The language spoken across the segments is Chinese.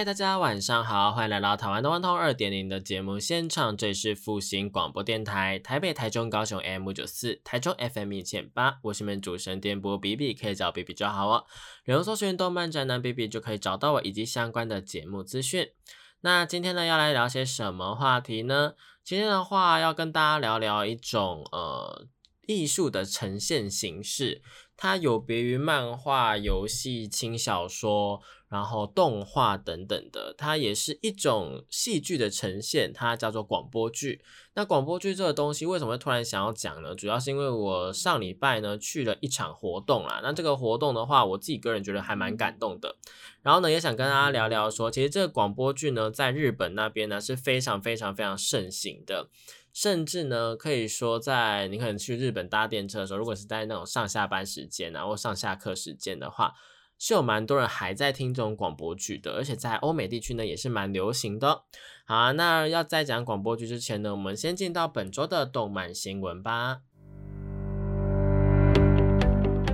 嗨，大家晚上好，欢迎来到台湾的万通二点零的节目现场，这里是复兴广播电台，台北、台中、高雄 M 九四，台中 FM 一千八，我是你们主持人电波 B B，可以找 B B 就好哦。然后搜寻动漫宅男 B B 就可以找到我以及相关的节目资讯。那今天呢，要来聊些什么话题呢？今天的话要跟大家聊聊一种呃艺术的呈现形式，它有别于漫画、游戏、轻小说。然后动画等等的，它也是一种戏剧的呈现，它叫做广播剧。那广播剧这个东西为什么会突然想要讲呢？主要是因为我上礼拜呢去了一场活动啦。那这个活动的话，我自己个人觉得还蛮感动的。然后呢，也想跟大家聊聊说，其实这个广播剧呢，在日本那边呢是非常非常非常盛行的，甚至呢可以说，在你可能去日本搭电车的时候，如果是在那种上下班时间然后上下课时间的话。是有蛮多人还在听这种广播剧的，而且在欧美地区呢也是蛮流行的。好，那要在讲广播剧之前呢，我们先进到本周的动漫新闻吧。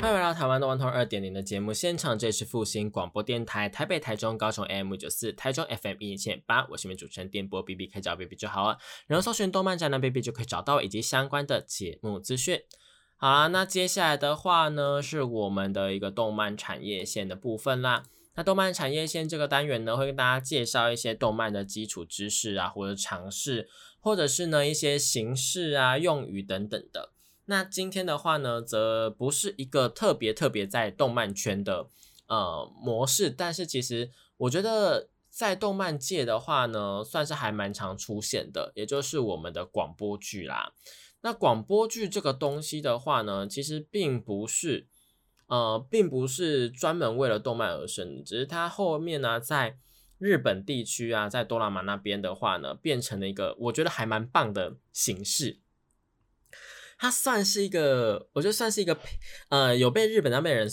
欢迎来到台湾的万通二点零的节目现场，这里是复兴广播电台台北、台中、高雄 AM 九四，台中 FM 一千八，我是你们主持人电波 B B，可以找 B B 就好了。然后搜寻动漫宅男 B B 就可以找到以及相关的节目资讯。好啦，那接下来的话呢，是我们的一个动漫产业线的部分啦。那动漫产业线这个单元呢，会跟大家介绍一些动漫的基础知识啊，或者尝试，或者是呢一些形式啊、用语等等的。那今天的话呢，则不是一个特别特别在动漫圈的呃模式，但是其实我觉得在动漫界的话呢，算是还蛮常出现的，也就是我们的广播剧啦。那广播剧这个东西的话呢，其实并不是呃，并不是专门为了动漫而生，只是它后面呢，在日本地区啊，在多拉玛那边的话呢，变成了一个我觉得还蛮棒的形式。它算是一个，我觉得算是一个配，呃，有被日本那边人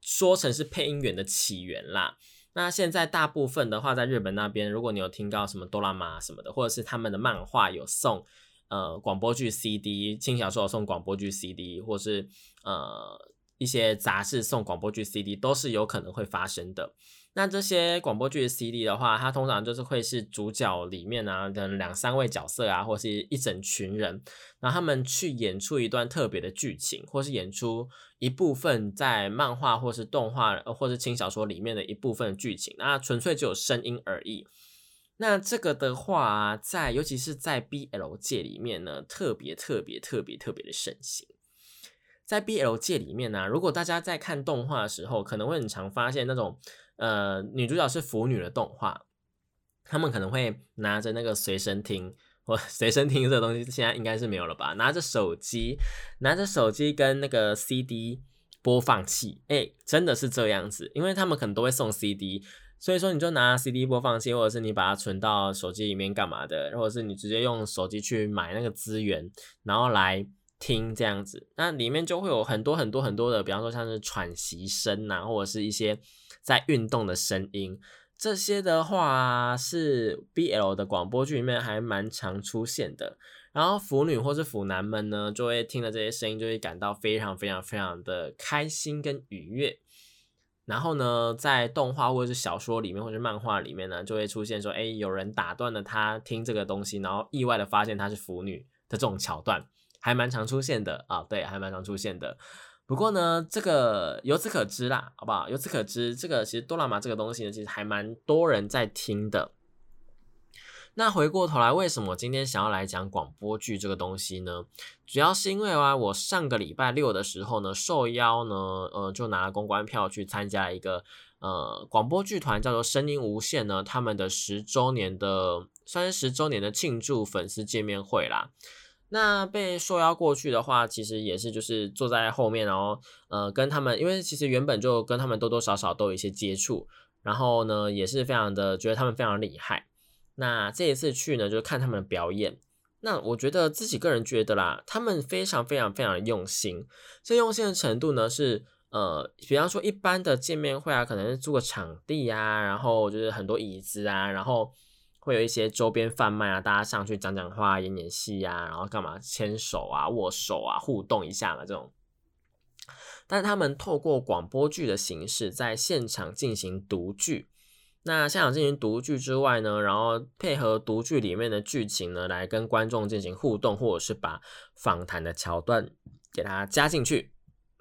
说成是配音员的起源啦。那现在大部分的话，在日本那边，如果你有听到什么哆啦 A 什么的，或者是他们的漫画有送呃广播剧 CD，轻小说有送广播剧 CD，或是呃一些杂志送广播剧 CD，都是有可能会发生的。那这些广播剧的 CD 的话，它通常就是会是主角里面啊的两三位角色啊，或是一整群人，然后他们去演出一段特别的剧情，或是演出一部分在漫画或是动画或是轻小说里面的一部分剧情，那纯粹只有声音而已。那这个的话，在尤其是在 BL 界里面呢，特别特别特别特别的盛行。在 BL 界里面呢，如果大家在看动画的时候，可能会很常发现那种。呃，女主角是腐女的动画，他们可能会拿着那个随身听或随身听这东西，现在应该是没有了吧？拿着手机，拿着手机跟那个 CD 播放器，哎，真的是这样子，因为他们可能都会送 CD，所以说你就拿 CD 播放器，或者是你把它存到手机里面干嘛的，或者是你直接用手机去买那个资源，然后来听这样子，那里面就会有很多很多很多的，比方说像是喘息声呐，或者是一些。在运动的声音，这些的话是 BL 的广播剧里面还蛮常出现的。然后腐女或是腐男们呢，就会听了这些声音，就会感到非常非常非常的开心跟愉悦。然后呢，在动画或者是小说里面，或者是漫画里面呢，就会出现说，哎，有人打断了他听这个东西，然后意外的发现他是腐女的这种桥段，还蛮常出现的啊。对，还蛮常出现的。不过呢，这个由此可知啦，好不好？由此可知，这个其实哆啦 A 这个东西呢，其实还蛮多人在听的。那回过头来，为什么今天想要来讲广播剧这个东西呢？主要是因为啊，我上个礼拜六的时候呢，受邀呢，呃，就拿了公关票去参加一个呃广播剧团，叫做声音无限呢，他们的十周年的算是十周年的庆祝粉丝见面会啦。那被受邀过去的话，其实也是就是坐在后面，然后呃跟他们，因为其实原本就跟他们多多少少都有一些接触，然后呢也是非常的觉得他们非常厉害。那这一次去呢，就是看他们的表演。那我觉得自己个人觉得啦，他们非常非常非常的用心。这用心的程度呢，是呃，比方说一般的见面会啊，可能是租个场地啊，然后就是很多椅子啊，然后。会有一些周边贩卖啊，大家上去讲讲话、演演戏啊，然后干嘛牵手啊、握手啊、互动一下嘛这种。但是他们透过广播剧的形式在现场进行读剧。那现场进行读剧之外呢，然后配合读剧里面的剧情呢，来跟观众进行互动，或者是把访谈的桥段给它加进去。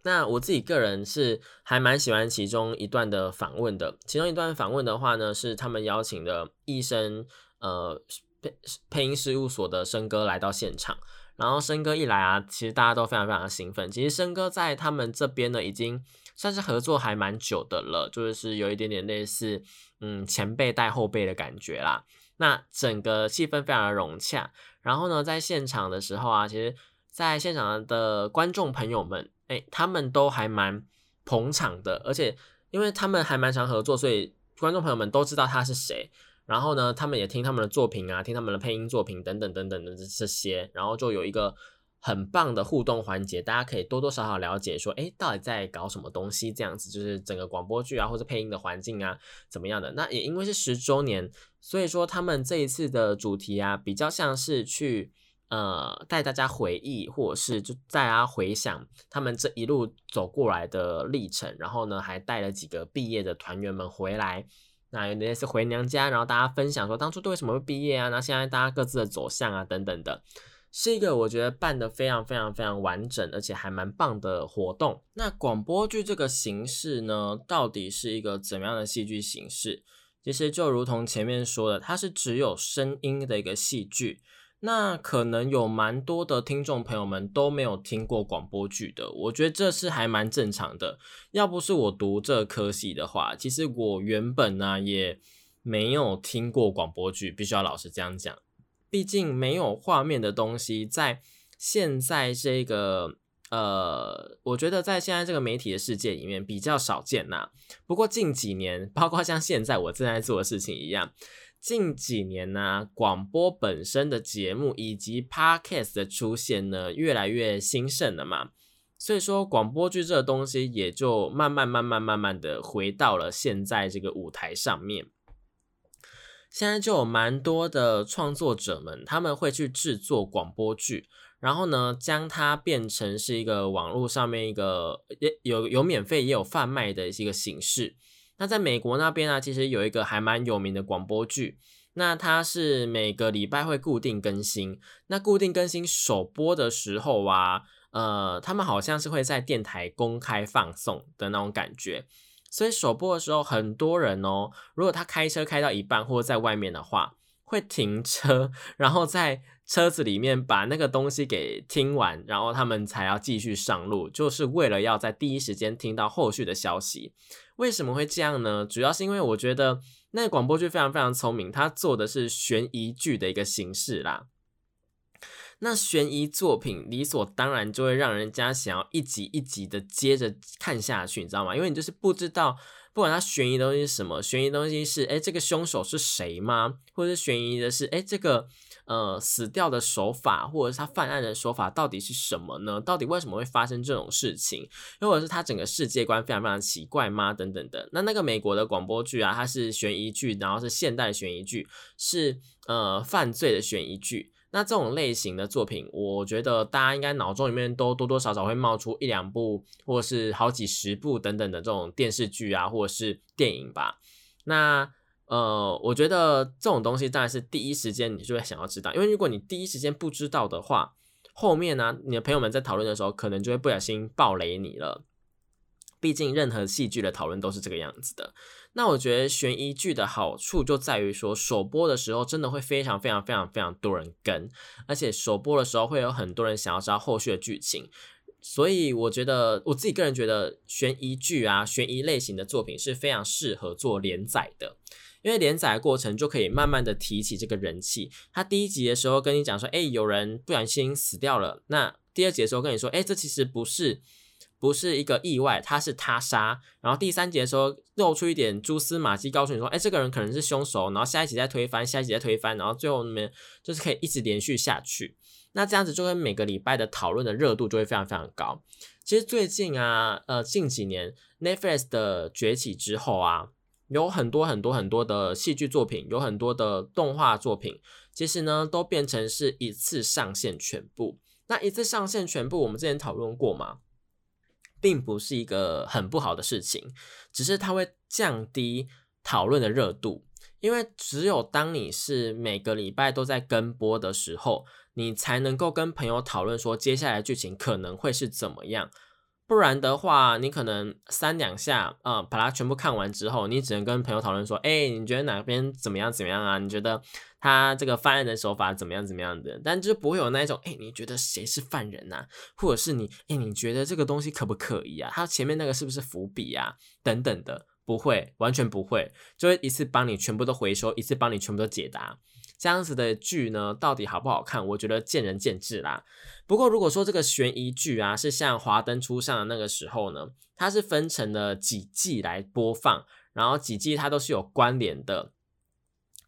那我自己个人是还蛮喜欢其中一段的访问的。其中一段访问的话呢，是他们邀请的医生，呃，配配音事务所的生哥来到现场。然后生哥一来啊，其实大家都非常非常的兴奋。其实生哥在他们这边呢，已经算是合作还蛮久的了，就是有一点点类似，嗯，前辈带后辈的感觉啦。那整个气氛非常的融洽。然后呢，在现场的时候啊，其实在现场的观众朋友们。哎，他们都还蛮捧场的，而且因为他们还蛮常合作，所以观众朋友们都知道他是谁。然后呢，他们也听他们的作品啊，听他们的配音作品等等等等的这些，然后就有一个很棒的互动环节，大家可以多多少少了解说，哎，到底在搞什么东西？这样子就是整个广播剧啊，或者配音的环境啊，怎么样的？那也因为是十周年，所以说他们这一次的主题啊，比较像是去。呃，带大家回忆，或者是就大家回想他们这一路走过来的历程，然后呢，还带了几个毕业的团员们回来，那有些是回娘家，然后大家分享说当初都为什么会毕业啊？那现在大家各自的走向啊，等等的，是一个我觉得办的非常非常非常完整，而且还蛮棒的活动。那广播剧这个形式呢，到底是一个怎么样的戏剧形式？其实就如同前面说的，它是只有声音的一个戏剧。那可能有蛮多的听众朋友们都没有听过广播剧的，我觉得这是还蛮正常的。要不是我读这科系的话，其实我原本呢也没有听过广播剧，必须要老实这样讲。毕竟没有画面的东西，在现在这个呃，我觉得在现在这个媒体的世界里面比较少见呐。不过近几年，包括像现在我正在做的事情一样。近几年呢，广播本身的节目以及 podcast 的出现呢，越来越兴盛了嘛，所以说广播剧这个东西也就慢慢慢慢慢慢的回到了现在这个舞台上面。现在就有蛮多的创作者们，他们会去制作广播剧，然后呢，将它变成是一个网络上面一个也有有免费也有贩卖的一个形式。那在美国那边呢，其实有一个还蛮有名的广播剧，那它是每个礼拜会固定更新。那固定更新首播的时候啊，呃，他们好像是会在电台公开放送的那种感觉。所以首播的时候，很多人哦，如果他开车开到一半或者在外面的话，会停车，然后在车子里面把那个东西给听完，然后他们才要继续上路，就是为了要在第一时间听到后续的消息。为什么会这样呢？主要是因为我觉得那个广播剧非常非常聪明，它做的是悬疑剧的一个形式啦。那悬疑作品理所当然就会让人家想要一集一集的接着看下去，你知道吗？因为你就是不知道，不管它悬疑东西是什么，悬疑东西是哎这个凶手是谁吗？或者是悬疑的是哎这个。呃，死掉的手法，或者是他犯案的手法到底是什么呢？到底为什么会发生这种事情？又或者是他整个世界观非常非常奇怪吗？等等的。那那个美国的广播剧啊，它是悬疑剧，然后是现代悬疑剧，是呃犯罪的悬疑剧。那这种类型的作品，我觉得大家应该脑中里面都多多少少会冒出一两部，或者是好几十部等等的这种电视剧啊，或者是电影吧。那呃，我觉得这种东西当然是第一时间你就会想要知道，因为如果你第一时间不知道的话，后面呢，你的朋友们在讨论的时候，可能就会不小心暴雷你了。毕竟任何戏剧的讨论都是这个样子的。那我觉得悬疑剧的好处就在于说，首播的时候真的会非常非常非常非常多人跟，而且首播的时候会有很多人想要知道后续的剧情。所以我觉得我自己个人觉得悬疑剧啊，悬疑类型的作品是非常适合做连载的。因为连载过程就可以慢慢的提起这个人气。他第一集的时候跟你讲说，哎，有人不小心死掉了。那第二集的时候跟你说，哎，这其实不是。不是一个意外，他是他杀。然后第三节的时候露出一点蛛丝马迹，告诉你说，哎，这个人可能是凶手。然后下一集再推翻，下一集再推翻，然后最后面就是可以一直连续下去。那这样子就会每个礼拜的讨论的热度就会非常非常高。其实最近啊，呃，近几年 Netflix 的崛起之后啊，有很多很多很多的戏剧作品，有很多的动画作品，其实呢都变成是一次上线全部。那一次上线全部，我们之前讨论过嘛？并不是一个很不好的事情，只是它会降低讨论的热度，因为只有当你是每个礼拜都在跟播的时候，你才能够跟朋友讨论说接下来剧情可能会是怎么样。不然的话，你可能三两下啊，把它全部看完之后，你只能跟朋友讨论说，哎，你觉得哪边怎么样怎么样啊？你觉得他这个犯案的手法怎么样怎么样的？但就不会有那一种，哎，你觉得谁是犯人呐？或者是你，哎，你觉得这个东西可不可疑啊？他前面那个是不是伏笔啊？等等的，不会，完全不会，就会一次帮你全部都回收，一次帮你全部都解答。这样子的剧呢，到底好不好看？我觉得见仁见智啦。不过如果说这个悬疑剧啊，是像《华灯初上》的那个时候呢，它是分成了几季来播放，然后几季它都是有关联的。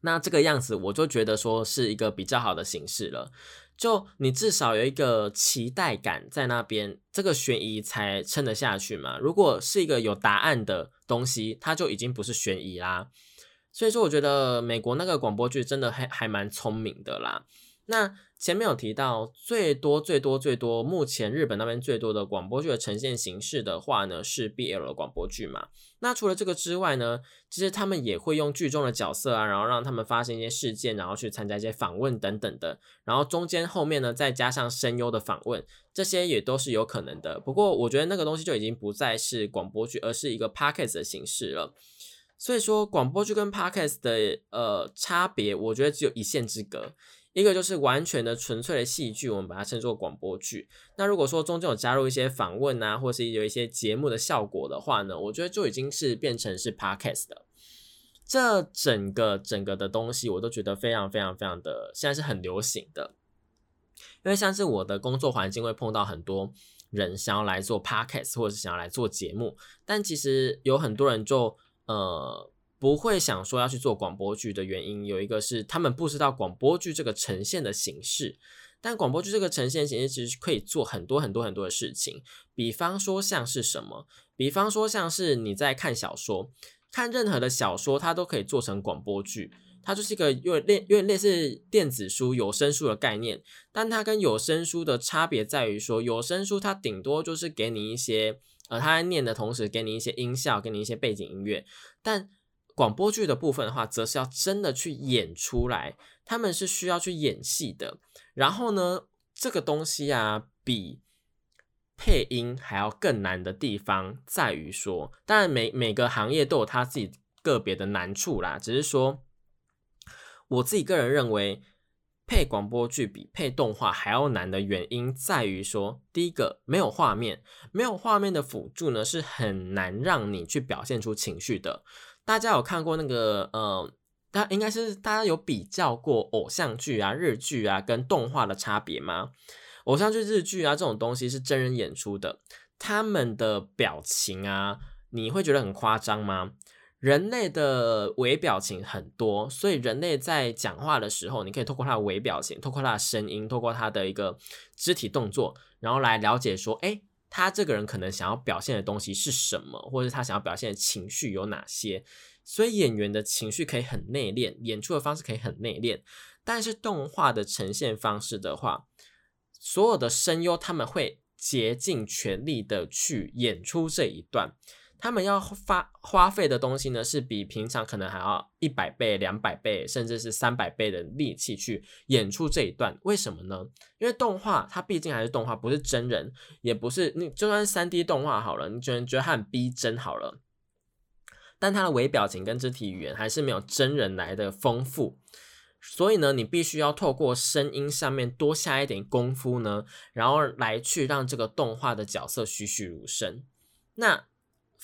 那这个样子，我就觉得说是一个比较好的形式了。就你至少有一个期待感在那边，这个悬疑才撑得下去嘛。如果是一个有答案的东西，它就已经不是悬疑啦。所以说，我觉得美国那个广播剧真的还还蛮聪明的啦。那前面有提到，最多最多最多，目前日本那边最多的广播剧的呈现形式的话呢，是 BL 的广播剧嘛。那除了这个之外呢，其实他们也会用剧中的角色啊，然后让他们发生一些事件，然后去参加一些访问等等的，然后中间后面呢再加上声优的访问，这些也都是有可能的。不过我觉得那个东西就已经不再是广播剧，而是一个 podcast 的形式了。所以说，广播剧跟 podcast 的呃差别，我觉得只有一线之隔。一个就是完全的纯粹的戏剧，我们把它称作广播剧。那如果说中间有加入一些访问啊，或是有一些节目的效果的话呢，我觉得就已经是变成是 podcast 的。这整个整个的东西，我都觉得非常非常非常的现在是很流行的。因为像是我的工作环境会碰到很多人想要来做 podcast，或者是想要来做节目，但其实有很多人就。呃，不会想说要去做广播剧的原因，有一个是他们不知道广播剧这个呈现的形式。但广播剧这个呈现形式其实可以做很多很多很多的事情，比方说像是什么，比方说像是你在看小说，看任何的小说，它都可以做成广播剧，它就是一个有类有点类似电子书、有声书的概念。但它跟有声书的差别在于说，有声书它顶多就是给你一些。呃，他在念的同时给你一些音效，给你一些背景音乐，但广播剧的部分的话，则是要真的去演出来，他们是需要去演戏的。然后呢，这个东西啊，比配音还要更难的地方在于说，当然每每个行业都有他自己个别的难处啦，只是说我自己个人认为。配广播剧比配动画还要难的原因在于说，第一个没有画面，没有画面的辅助呢，是很难让你去表现出情绪的。大家有看过那个呃，大应该是大家有比较过偶像剧啊、日剧啊跟动画的差别吗？偶像剧、日剧啊这种东西是真人演出的，他们的表情啊，你会觉得很夸张吗？人类的微表情很多，所以人类在讲话的时候，你可以透过他的微表情，透过他的声音，透过他的一个肢体动作，然后来了解说，哎，他这个人可能想要表现的东西是什么，或者是他想要表现的情绪有哪些。所以演员的情绪可以很内敛，演出的方式可以很内敛，但是动画的呈现方式的话，所有的声优他们会竭尽全力的去演出这一段。他们要花花费的东西呢，是比平常可能还要一百倍、两百倍，甚至是三百倍的力气去演出这一段。为什么呢？因为动画它毕竟还是动画，不是真人，也不是你就算三 D 动画好了，你觉得觉得它很逼真好了，但它的微表情跟肢体语言还是没有真人来的丰富。所以呢，你必须要透过声音上面多下一点功夫呢，然后来去让这个动画的角色栩栩如生。那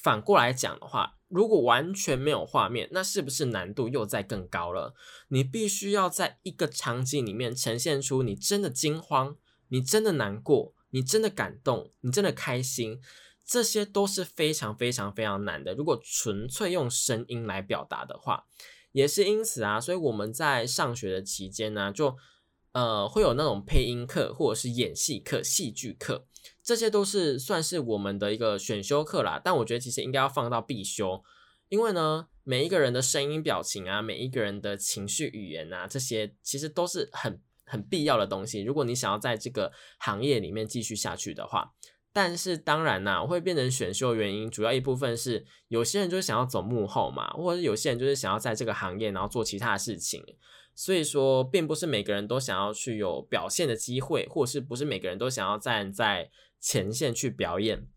反过来讲的话，如果完全没有画面，那是不是难度又在更高了？你必须要在一个场景里面呈现出你真的惊慌，你真的难过，你真的感动，你真的开心，这些都是非常非常非常难的。如果纯粹用声音来表达的话，也是因此啊，所以我们在上学的期间呢，就呃会有那种配音课或者是演戏课、戏剧课。这些都是算是我们的一个选修课啦，但我觉得其实应该要放到必修，因为呢，每一个人的声音、表情啊，每一个人的情绪、语言啊，这些其实都是很很必要的东西。如果你想要在这个行业里面继续下去的话，但是当然啦，会变成选修原因，主要一部分是有些人就是想要走幕后嘛，或者是有些人就是想要在这个行业然后做其他的事情，所以说并不是每个人都想要去有表现的机会，或者是不是每个人都想要站在。前线去表演，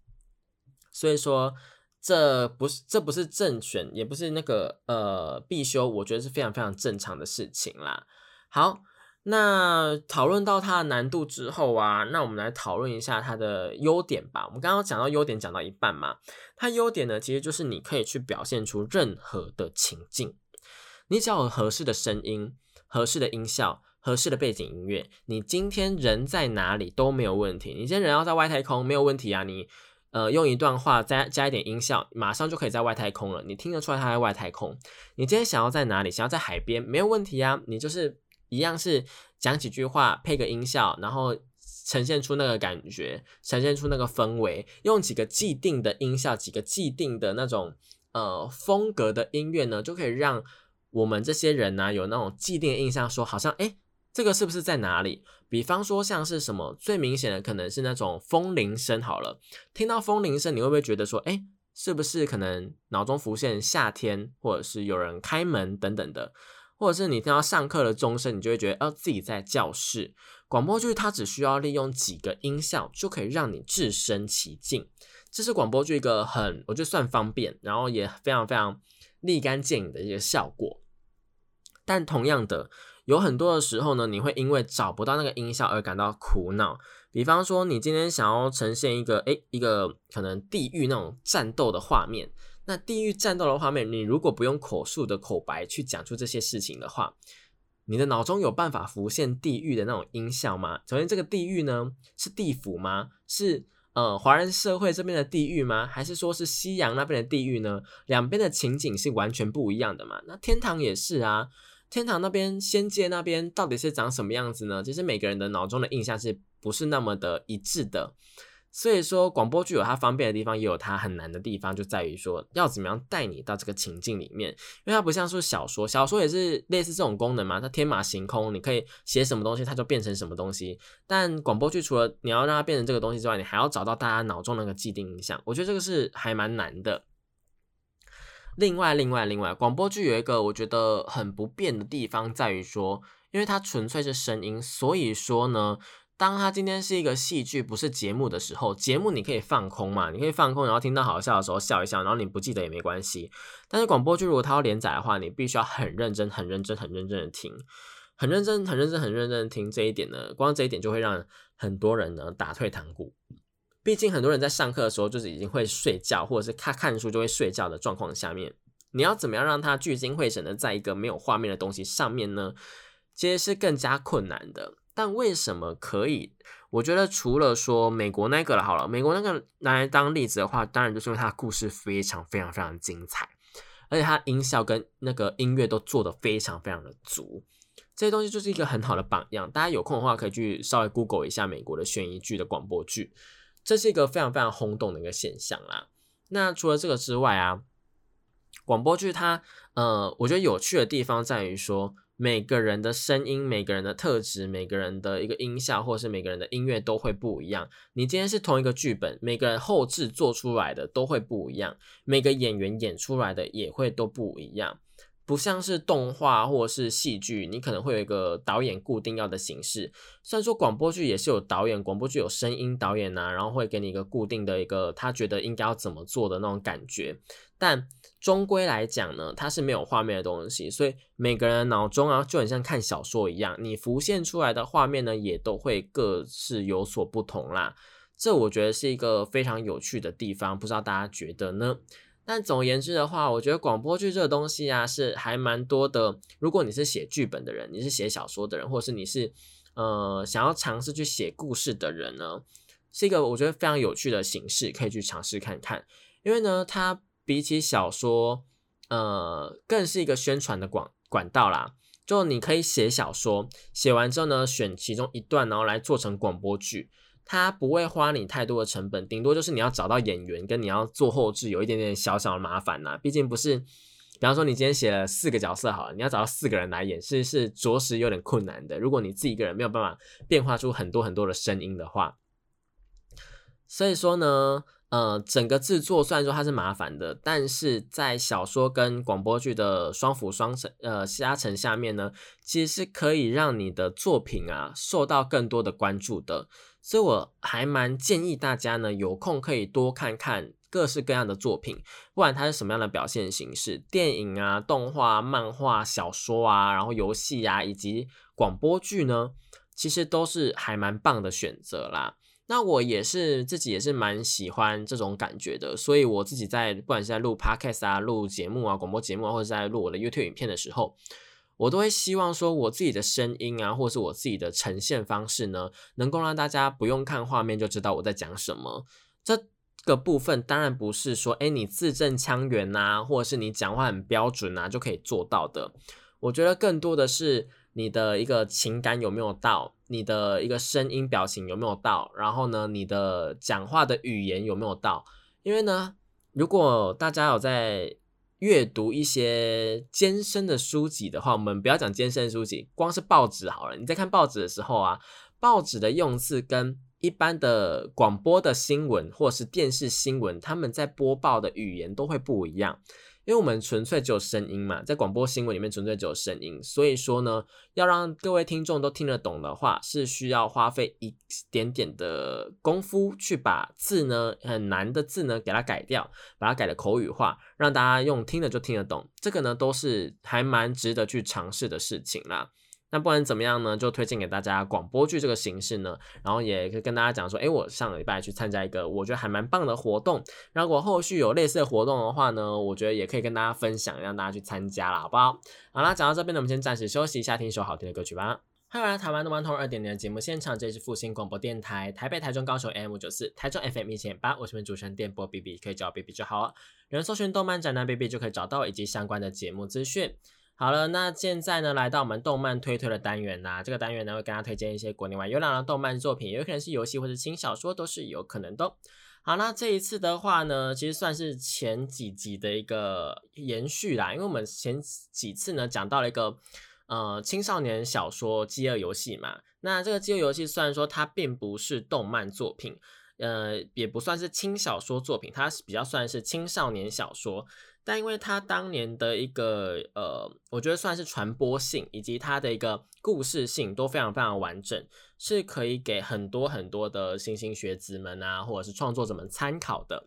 所以说这不是这不是正选，也不是那个呃必修，我觉得是非常非常正常的事情啦。好，那讨论到它的难度之后啊，那我们来讨论一下它的优点吧。我们刚刚讲到优点讲到一半嘛，它优点呢其实就是你可以去表现出任何的情境，你只要有合适的声音、合适的音效。合适的背景音乐，你今天人在哪里都没有问题。你今天人要在外太空没有问题啊，你呃用一段话再加一点音效，马上就可以在外太空了。你听得出来他在外太空。你今天想要在哪里？想要在海边没有问题啊，你就是一样是讲几句话，配个音效，然后呈现出那个感觉，呈现出那个氛围，用几个既定的音效，几个既定的那种呃风格的音乐呢，就可以让我们这些人呢有那种既定印象，说好像哎。这个是不是在哪里？比方说像是什么最明显的，可能是那种风铃声。好了，听到风铃声，你会不会觉得说，哎，是不是可能脑中浮现夏天，或者是有人开门等等的？或者是你听到上课的钟声，你就会觉得，哦，自己在教室。广播剧它只需要利用几个音效，就可以让你置身其境。这是广播剧一个很，我觉得算方便，然后也非常非常立竿见影的一个效果。但同样的。有很多的时候呢，你会因为找不到那个音效而感到苦恼。比方说，你今天想要呈现一个诶一个可能地狱那种战斗的画面，那地狱战斗的画面，你如果不用口述的口白去讲出这些事情的话，你的脑中有办法浮现地狱的那种音效吗？首先，这个地狱呢是地府吗？是呃华人社会这边的地狱吗？还是说是西洋那边的地狱呢？两边的情景是完全不一样的嘛？那天堂也是啊。天堂那边、仙界那边到底是长什么样子呢？其实每个人的脑中的印象是不是那么的一致的？所以说，广播剧有它方便的地方，也有它很难的地方，就在于说要怎么样带你到这个情境里面。因为它不像是小说，小说也是类似这种功能嘛，它天马行空，你可以写什么东西，它就变成什么东西。但广播剧除了你要让它变成这个东西之外，你还要找到大家脑中那个既定印象，我觉得这个是还蛮难的。另外，另外，另外，广播剧有一个我觉得很不便的地方，在于说，因为它纯粹是声音，所以说呢，当它今天是一个戏剧，不是节目的时候，节目你可以放空嘛，你可以放空，然后听到好笑的时候笑一笑，然后你不记得也没关系。但是广播剧如果它要连载的话，你必须要很认真、很认真、很认真的听，很认真、很认真、很认真的听。这一点呢，光这一点就会让很多人呢打退堂鼓。毕竟很多人在上课的时候就是已经会睡觉，或者是看看书就会睡觉的状况下面，你要怎么样让他聚精会神的在一个没有画面的东西上面呢？其实是更加困难的。但为什么可以？我觉得除了说美国那个了，好了，美国那个拿来当例子的话，当然就是因为它的故事非常非常非常精彩，而且它音效跟那个音乐都做得非常非常的足，这些东西就是一个很好的榜样。大家有空的话可以去稍微 Google 一下美国的悬疑剧的广播剧。这是一个非常非常轰动的一个现象啦。那除了这个之外啊，广播剧它呃，我觉得有趣的地方在于说，每个人的声音、每个人的特质、每个人的一个音效，或是每个人的音乐都会不一样。你今天是同一个剧本，每个人后置做出来的都会不一样，每个演员演出来的也会都不一样。不像是动画或者是戏剧，你可能会有一个导演固定要的形式。虽然说广播剧也是有导演，广播剧有声音导演呐，然后会给你一个固定的一个他觉得应该要怎么做的那种感觉。但终归来讲呢，它是没有画面的东西，所以每个人的脑中啊就很像看小说一样，你浮现出来的画面呢也都会各是有所不同啦。这我觉得是一个非常有趣的地方，不知道大家觉得呢？但总而言之的话，我觉得广播剧这个东西啊，是还蛮多的。如果你是写剧本的人，你是写小说的人，或者是你是呃想要尝试去写故事的人呢，是一个我觉得非常有趣的形式，可以去尝试看看。因为呢，它比起小说，呃，更是一个宣传的广管道啦。就你可以写小说，写完之后呢，选其中一段，然后来做成广播剧，它不会花你太多的成本，顶多就是你要找到演员，跟你要做后置有一点点小小的麻烦呐。毕竟不是，比方说你今天写了四个角色好了，你要找到四个人来演，是是着实有点困难的。如果你自己一个人没有办法变化出很多很多的声音的话，所以说呢。呃，整个制作虽然说它是麻烦的，但是在小说跟广播剧的双辅双成呃加成下面呢，其实是可以让你的作品啊受到更多的关注的。所以我还蛮建议大家呢，有空可以多看看各式各样的作品，不管它是什么样的表现形式，电影啊、动画、漫画、小说啊，然后游戏啊，以及广播剧呢，其实都是还蛮棒的选择啦。那我也是自己也是蛮喜欢这种感觉的，所以我自己在不管是在录 podcast 啊、录节目啊、广播节目啊，或者在录我的 YouTube 影片的时候，我都会希望说我自己的声音啊，或者是我自己的呈现方式呢，能够让大家不用看画面就知道我在讲什么。这个部分当然不是说，哎，你字正腔圆呐，或者是你讲话很标准啊就可以做到的。我觉得更多的是。你的一个情感有没有到？你的一个声音表情有没有到？然后呢，你的讲话的语言有没有到？因为呢，如果大家有在阅读一些艰深的书籍的话，我们不要讲艰深的书籍，光是报纸好了。你在看报纸的时候啊，报纸的用字跟一般的广播的新闻或是电视新闻，他们在播报的语言都会不一样。因为我们纯粹只有声音嘛，在广播新闻里面纯粹只有声音，所以说呢，要让各位听众都听得懂的话，是需要花费一点点的功夫去把字呢很难的字呢给它改掉，把它改的口语化，让大家用听的就听得懂。这个呢都是还蛮值得去尝试的事情啦。那不管怎么样呢，就推荐给大家广播剧这个形式呢，然后也可以跟大家讲说，哎，我上个礼拜去参加一个我觉得还蛮棒的活动，如果后续有类似的活动的话呢，我觉得也可以跟大家分享，让大家去参加啦，好不好？好啦，讲到这边呢，我们先暂时休息一下，听一首好听的歌曲吧。欢迎来到台湾的顽童二点零的节目现场，这里是复兴广播电台台北、台中、高雄 M 九四，台中 FM 一千八，我是主持人电波 B B，可以叫我 B B 就好，有人搜寻动漫展男 B B 就可以找到以及相关的节目资讯。好了，那现在呢，来到我们动漫推推的单元啦。这个单元呢，会跟大家推荐一些国内外优良的动漫作品，有可能是游戏或者轻小说，都是有可能的。好，那这一次的话呢，其实算是前几集的一个延续啦，因为我们前几次呢讲到了一个呃青少年小说《饥饿游戏》嘛。那这个《饥饿游戏》虽然说它并不是动漫作品，呃，也不算是轻小说作品，它是比较算是青少年小说。但因为它当年的一个呃，我觉得算是传播性以及它的一个故事性都非常非常完整，是可以给很多很多的新兴学子们啊，或者是创作者们参考的。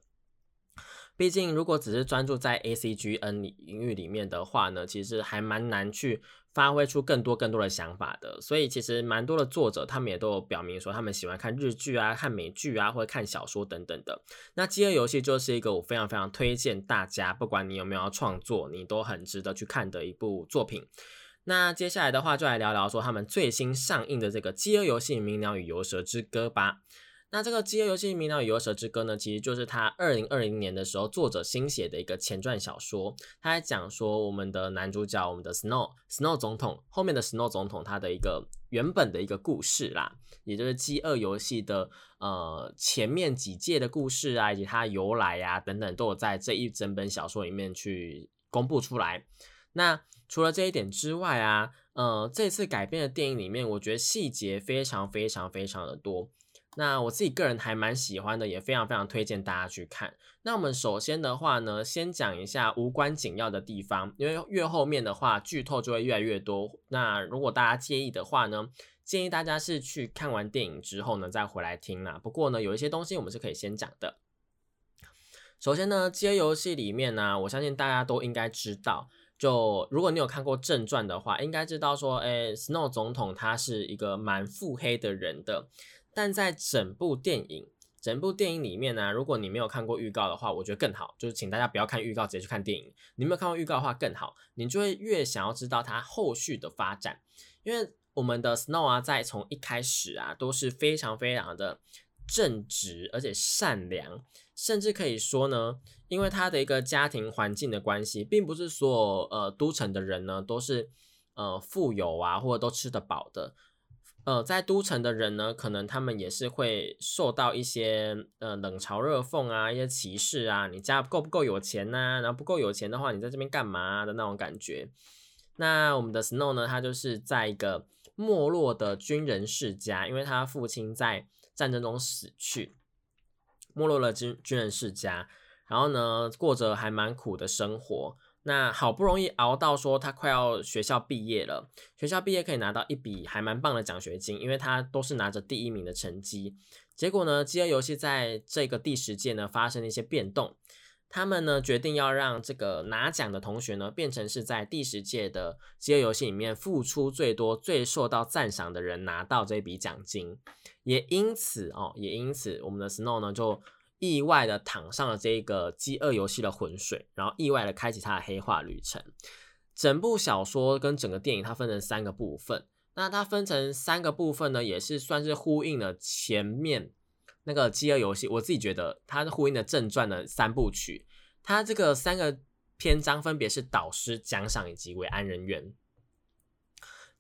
毕竟如果只是专注在 A C G N 领域里面的话呢，其实还蛮难去。发挥出更多更多的想法的，所以其实蛮多的作者他们也都有表明说，他们喜欢看日剧啊、看美剧啊，或者看小说等等的。那《饥饿游戏》就是一个我非常非常推荐大家，不管你有没有创作，你都很值得去看的一部作品。那接下来的话，就来聊聊说他们最新上映的这个《饥饿游戏：鸣鸟与游蛇之歌》吧。那这个《饥饿游戏：鸣鸟与游蛇之歌》呢，其实就是他二零二零年的时候作者新写的一个前传小说。他在讲说我们的男主角，我们的 Snow Snow 总统后面的 Snow 总统他的一个原本的一个故事啦，也就是《饥饿游戏》的呃前面几届的故事啊，以及它由来呀等等，都有在这一整本小说里面去公布出来。那除了这一点之外啊，呃，这次改编的电影里面，我觉得细节非常非常非常的多。那我自己个人还蛮喜欢的，也非常非常推荐大家去看。那我们首先的话呢，先讲一下无关紧要的地方，因为越后面的话剧透就会越来越多。那如果大家介意的话呢，建议大家是去看完电影之后呢再回来听啦。不过呢，有一些东西我们是可以先讲的。首先呢，街游戏里面呢，我相信大家都应该知道，就如果你有看过正传的话，应该知道说，哎，Snow 总统他是一个蛮腹黑的人的。但在整部电影整部电影里面呢，如果你没有看过预告的话，我觉得更好，就是请大家不要看预告，直接去看电影。你没有看过预告的话更好，你就会越想要知道它后续的发展。因为我们的 Snow 啊，在从一开始啊，都是非常非常的正直而且善良，甚至可以说呢，因为他的一个家庭环境的关系，并不是所有呃都城的人呢都是呃富有啊，或者都吃得饱的。呃，在都城的人呢，可能他们也是会受到一些呃冷嘲热讽啊，一些歧视啊，你家够不够有钱呐？然后不够有钱的话，你在这边干嘛的那种感觉。那我们的 Snow 呢，他就是在一个没落的军人世家，因为他父亲在战争中死去，没落了军军人世家，然后呢，过着还蛮苦的生活。那好不容易熬到说他快要学校毕业了，学校毕业可以拿到一笔还蛮棒的奖学金，因为他都是拿着第一名的成绩。结果呢，饥饿游戏在这个第十届呢发生了一些变动，他们呢决定要让这个拿奖的同学呢变成是在第十届的饥饿游戏里面付出最多、最受到赞赏的人拿到这笔奖金。也因此哦，也因此我们的 Snow 呢就。意外的躺上了这个饥饿游戏的浑水，然后意外的开启他的黑化旅程。整部小说跟整个电影它分成三个部分，那它分成三个部分呢，也是算是呼应了前面那个饥饿游戏。我自己觉得它是呼应的正传的三部曲。它这个三个篇章分别是导师、奖赏以及维安人员。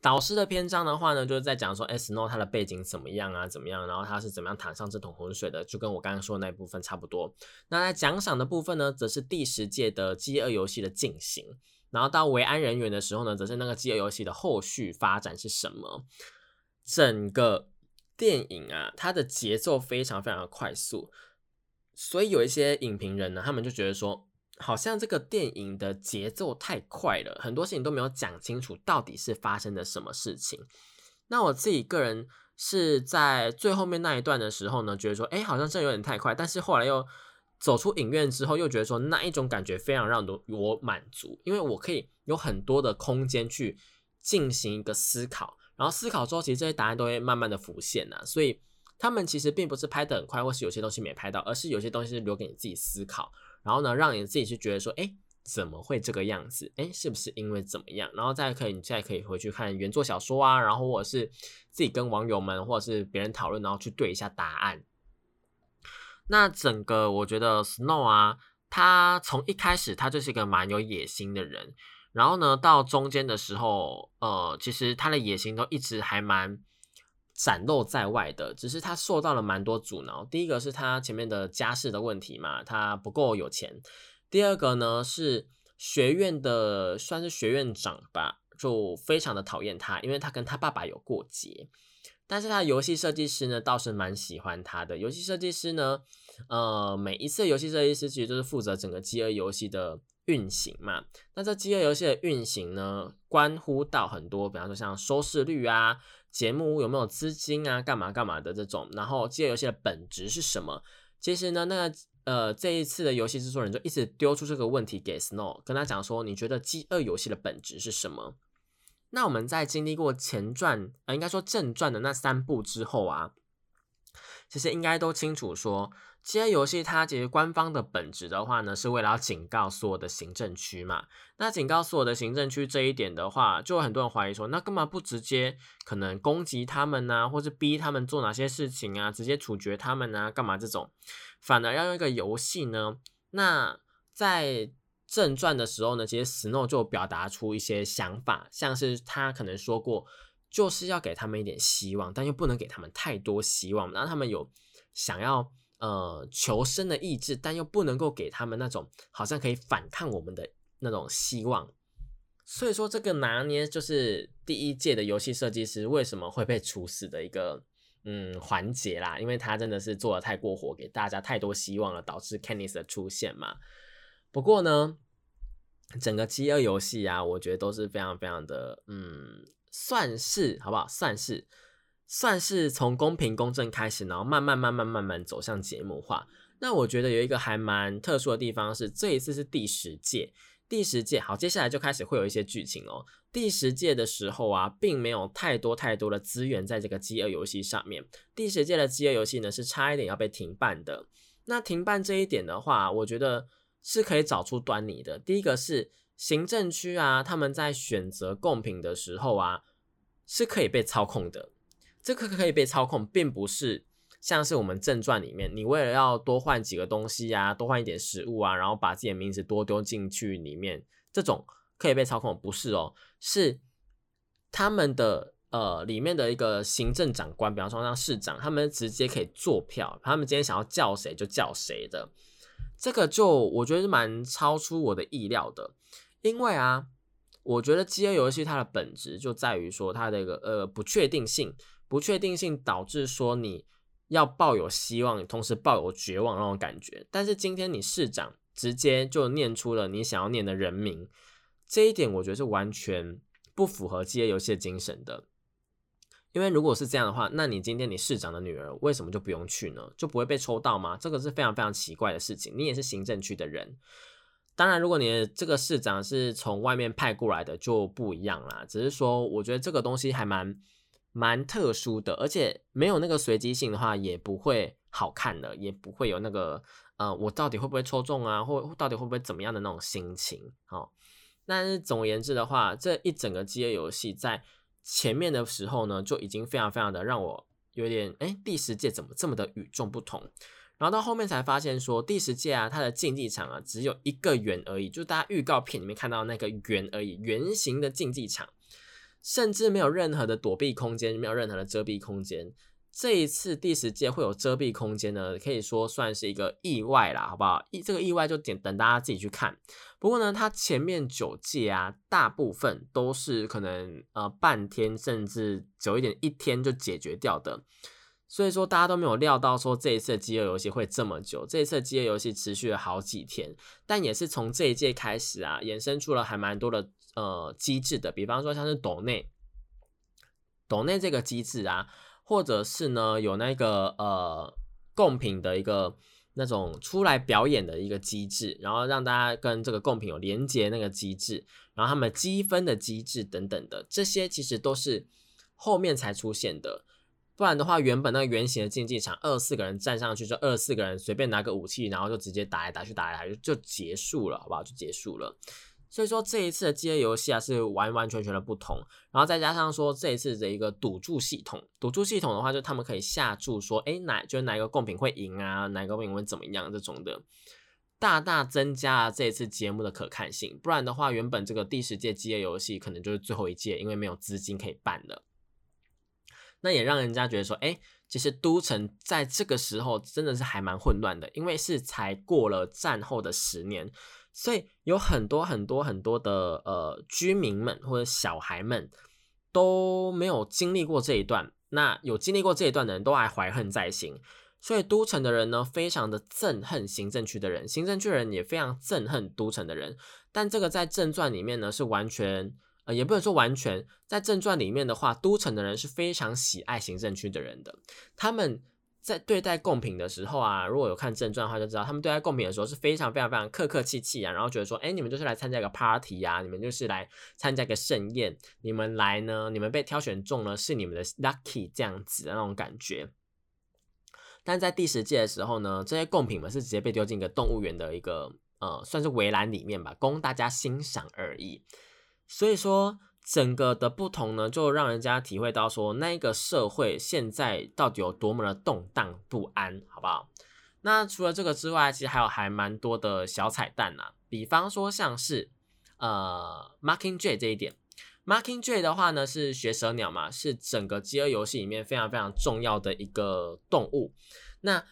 导师的篇章的话呢，就是在讲说，S No 他的背景怎么样啊，怎么样，然后他是怎么样躺上这桶浑水的，就跟我刚刚说的那一部分差不多。那在奖赏的部分呢，则是第十届的饥饿游戏的进行，然后到维安人员的时候呢，则是那个饥饿游戏的后续发展是什么。整个电影啊，它的节奏非常非常的快速，所以有一些影评人呢，他们就觉得说。好像这个电影的节奏太快了，很多事情都没有讲清楚到底是发生了什么事情。那我自己个人是在最后面那一段的时候呢，觉得说，哎，好像这有点太快。但是后来又走出影院之后，又觉得说那一种感觉非常让我满足，因为我可以有很多的空间去进行一个思考，然后思考之后，其实这些答案都会慢慢的浮现呐。所以他们其实并不是拍的很快，或是有些东西没拍到，而是有些东西是留给你自己思考。然后呢，让你自己去觉得说，哎，怎么会这个样子？哎，是不是因为怎么样？然后再可以，你再可以回去看原作小说啊，然后或者是自己跟网友们或者是别人讨论，然后去对一下答案。那整个我觉得 Snow 啊，他从一开始他就是一个蛮有野心的人，然后呢，到中间的时候，呃，其实他的野心都一直还蛮。展露在外的，只是他受到了蛮多阻挠。第一个是他前面的家世的问题嘛，他不够有钱。第二个呢是学院的，算是学院长吧，就非常的讨厌他，因为他跟他爸爸有过节。但是他的游戏设计师呢倒是蛮喜欢他的。游戏设计师呢，呃，每一次游戏设计师其实都是负责整个饥饿游戏的运行嘛。那这饥饿游戏的运行呢，关乎到很多，比方说像收视率啊。节目有没有资金啊？干嘛干嘛的这种？然后饥饿游戏的本质是什么？其实呢，那个呃，这一次的游戏制作人就一直丢出这个问题给 Snow，跟他讲说，你觉得饥饿游戏的本质是什么？那我们在经历过前传啊，应该说正传的那三部之后啊，其实应该都清楚说。这些游戏它其实官方的本质的话呢，是为了要警告所有的行政区嘛。那警告所有的行政区这一点的话，就有很多人怀疑说，那干嘛不直接可能攻击他们呢，或者逼他们做哪些事情啊，直接处决他们呢？干嘛这种？反而要用一个游戏呢？那在正传的时候呢，其实 Snow 就表达出一些想法，像是他可能说过，就是要给他们一点希望，但又不能给他们太多希望，让他们有想要。呃，求生的意志，但又不能够给他们那种好像可以反抗我们的那种希望。所以说，这个拿捏就是第一届的游戏设计师为什么会被处死的一个嗯环节啦，因为他真的是做的太过火，给大家太多希望了，导致 k e n n i s 的出现嘛。不过呢，整个饥饿游戏啊，我觉得都是非常非常的嗯，算是好不好？算是。算是从公平公正开始，然后慢慢慢慢慢慢走向节目化。那我觉得有一个还蛮特殊的地方是，这一次是第十届，第十届好，接下来就开始会有一些剧情哦。第十届的时候啊，并没有太多太多的资源在这个饥饿游戏上面。第十届的饥饿游戏呢，是差一点要被停办的。那停办这一点的话，我觉得是可以找出端倪的。第一个是行政区啊，他们在选择贡品的时候啊，是可以被操控的。这个可以被操控，并不是。像是我们正传里面，你为了要多换几个东西啊，多换一点食物啊，然后把自己的名字多丢进去里面，这种可以被操控，不是哦，是他们的呃里面的一个行政长官，比方说像市长，他们直接可以做票，他们今天想要叫谁就叫谁的，这个就我觉得是蛮超出我的意料的，因为啊，我觉得饥饿游戏它的本质就在于说它的一个呃不确定性，不确定性导致说你。要抱有希望，同时抱有绝望那种感觉。但是今天你市长直接就念出了你想要念的人名，这一点我觉得是完全不符合这些游戏的精神的。因为如果是这样的话，那你今天你市长的女儿为什么就不用去呢？就不会被抽到吗？这个是非常非常奇怪的事情。你也是行政区的人，当然如果你的这个市长是从外面派过来的就不一样啦。只是说，我觉得这个东西还蛮。蛮特殊的，而且没有那个随机性的话，也不会好看的，也不会有那个呃，我到底会不会抽中啊，或到底会不会怎么样的那种心情。好，但是总而言之的话，这一整个饥饿游戏在前面的时候呢，就已经非常非常的让我有点哎，第十届怎么这么的与众不同？然后到后面才发现说，第十届啊，它的竞技场啊，只有一个圆而已，就大家预告片里面看到那个圆而已，圆形的竞技场。甚至没有任何的躲避空间，没有任何的遮蔽空间。这一次第十届会有遮蔽空间呢，可以说算是一个意外啦，好不好？意这个意外就点等大家自己去看。不过呢，它前面九届啊，大部分都是可能呃半天甚至久一点一天就解决掉的。所以说大家都没有料到说这一次饥饿游戏会这么久。这一次饥饿游戏持续了好几天，但也是从这一届开始啊，衍生出了还蛮多的。呃，机制的，比方说像是斗内，斗内这个机制啊，或者是呢有那个呃贡品的一个那种出来表演的一个机制，然后让大家跟这个贡品有连接那个机制，然后他们积分的机制等等的，这些其实都是后面才出现的，不然的话，原本那个圆形的竞技场，二十四个人站上去就二十四个人随便拿个武器，然后就直接打来打去打来打去就结束了，好不好？就结束了。所以说这一次的饥饿游戏啊是完完全全的不同，然后再加上说这一次的一个赌注系统，赌注系统的话就他们可以下注说，哎哪就是哪一个贡品会赢啊，哪个贡品会怎么样这种的，大大增加了这一次节目的可看性。不然的话，原本这个第十届饥饿游戏可能就是最后一届，因为没有资金可以办了。那也让人家觉得说，哎，其实都城在这个时候真的是还蛮混乱的，因为是才过了战后的十年。所以有很多很多很多的呃居民们或者小孩们都没有经历过这一段，那有经历过这一段的人都还怀恨在心，所以都城的人呢非常的憎恨行政区的人，行政区的人也非常憎恨都城的人。但这个在正传里面呢是完全呃也不能说完全，在正传里面的话，都城的人是非常喜爱行政区的人的，他们。在对待贡品的时候啊，如果有看正传的话，就知道他们对待贡品的时候是非常非常非常客客气气啊，然后觉得说，哎，你们就是来参加一个 party 呀，你们就是来参加一个盛宴，你们来呢，你们被挑选中了是你们的 lucky 这样子的那种感觉。但在第十届的时候呢，这些贡品们是直接被丢进一个动物园的一个呃，算是围栏里面吧，供大家欣赏而已。所以说。整个的不同呢，就让人家体会到说，那个社会现在到底有多么的动荡不安，好不好？那除了这个之外，其实还有还蛮多的小彩蛋呐，比方说像是呃，Marking J 这一点，Marking J 的话呢是学舌鸟嘛，是整个饥饿游戏里面非常非常重要的一个动物。那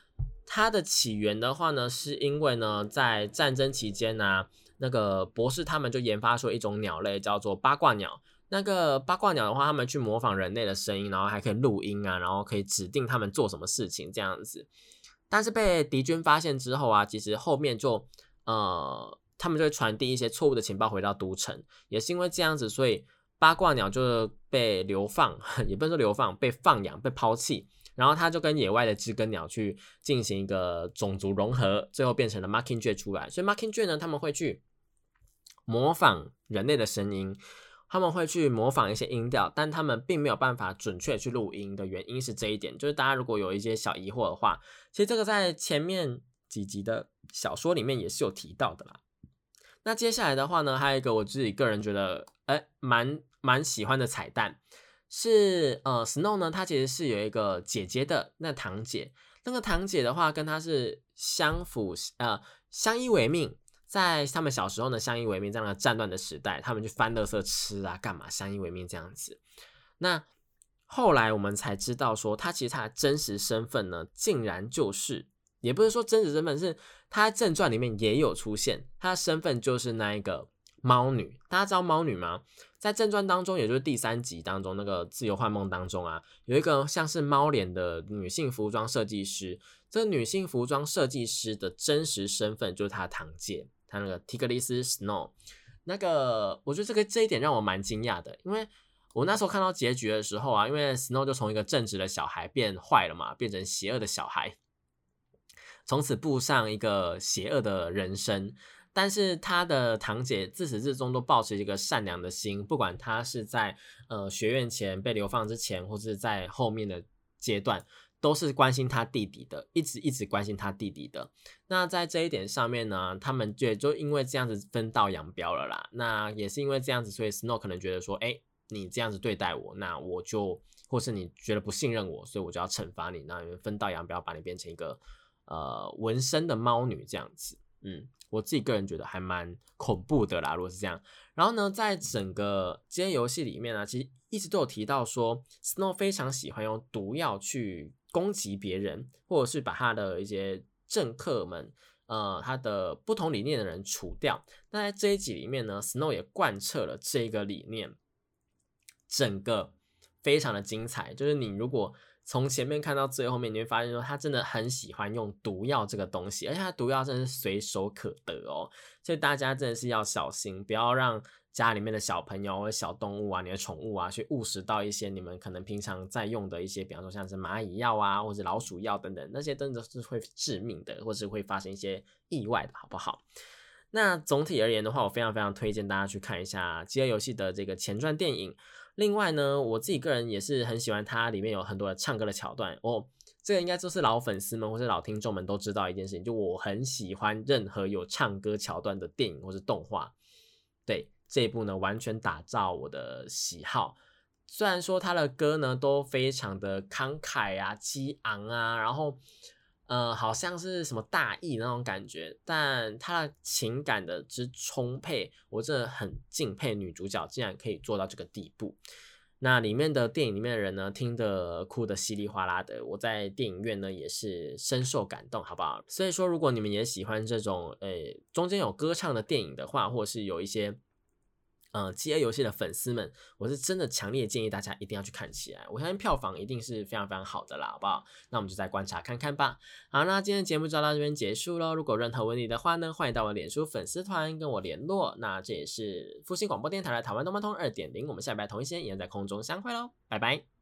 它的起源的话呢，是因为呢在战争期间呢。那个博士他们就研发出一种鸟类，叫做八卦鸟。那个八卦鸟的话，他们去模仿人类的声音，然后还可以录音啊，然后可以指定他们做什么事情这样子。但是被敌军发现之后啊，其实后面就呃，他们就会传递一些错误的情报回到都城。也是因为这样子，所以八卦鸟就被流放，也不能说流放，被放养、被抛弃。然后他就跟野外的知更鸟去进行一个种族融合，最后变成了 Marking Jay 出来。所以 Marking Jay 呢，他们会去。模仿人类的声音，他们会去模仿一些音调，但他们并没有办法准确去录音的原因是这一点。就是大家如果有一些小疑惑的话，其实这个在前面几集的小说里面也是有提到的啦。那接下来的话呢，还有一个我自己个人觉得，哎，蛮蛮喜欢的彩蛋是，呃，Snow 呢，他其实是有一个姐姐的，那堂姐，那个堂姐的话跟他是相辅，呃，相依为命，在他们小时候呢，相依为命，在那个战乱的时代，他们去翻垃圾吃啊，干嘛，相依为命这样子。那后来我们才知道说，他其实他的真实身份呢，竟然就是。也不是说真实身份，是他在正传里面也有出现，他的身份就是那一个猫女。大家知道猫女吗？在正传当中，也就是第三集当中那个自由幻梦当中啊，有一个像是猫脸的女性服装设计师。这女性服装设计师的真实身份就是她堂姐，他那个提格利斯 Snow。那个我觉得这个这一点让我蛮惊讶的，因为我那时候看到结局的时候啊，因为 Snow 就从一个正直的小孩变坏了嘛，变成邪恶的小孩。从此步上一个邪恶的人生，但是他的堂姐自始至终都保持一个善良的心，不管他是在呃学院前被流放之前，或是在后面的阶段，都是关心他弟弟的，一直一直关心他弟弟的。那在这一点上面呢，他们就就因为这样子分道扬镳了啦。那也是因为这样子，所以 Snow 可能觉得说，哎，你这样子对待我，那我就，或是你觉得不信任我，所以我就要惩罚你，那分道扬镳，把你变成一个。呃，纹身的猫女这样子，嗯，我自己个人觉得还蛮恐怖的啦。如果是这样，然后呢，在整个这些游戏里面呢，其实一直都有提到说，Snow 非常喜欢用毒药去攻击别人，或者是把他的一些政客们，呃，他的不同理念的人除掉。那在这一集里面呢，Snow 也贯彻了这个理念，整个非常的精彩。就是你如果从前面看到最后面，你会发现说他真的很喜欢用毒药这个东西，而且他毒药真的是随手可得哦，所以大家真的是要小心，不要让家里面的小朋友或者小动物啊、你的宠物啊，去误食到一些你们可能平常在用的一些，比方说像是蚂蚁药啊，或者老鼠药等等，那些真的是会致命的，或是会发生一些意外的，好不好？那总体而言的话，我非常非常推荐大家去看一下《饥饿游戏》的这个前传电影。另外呢，我自己个人也是很喜欢它里面有很多的唱歌的桥段哦。这个应该就是老粉丝们或者老听众们都知道一件事情，就我很喜欢任何有唱歌桥段的电影或是动画。对这一部呢，完全打造我的喜好。虽然说他的歌呢都非常的慷慨啊、激昂啊，然后。呃，好像是什么大义那种感觉，但他的情感的之充沛，我真的很敬佩女主角，竟然可以做到这个地步。那里面的电影里面的人呢，听得哭得稀里哗啦的，我在电影院呢也是深受感动，好不好？所以说，如果你们也喜欢这种，诶，中间有歌唱的电影的话，或是有一些。嗯，饥饿游戏的粉丝们，我是真的强烈建议大家一定要去看起来。我相信票房一定是非常非常好的啦，好不好？那我们就再观察看看吧。好，那今天的节目就到这边结束喽。如果任何问题的话呢，欢迎到我脸书粉丝团跟我联络。那这也是复兴广播电台的台湾动漫通二点零，我们下礼拜同一时间也在空中相会喽，拜拜。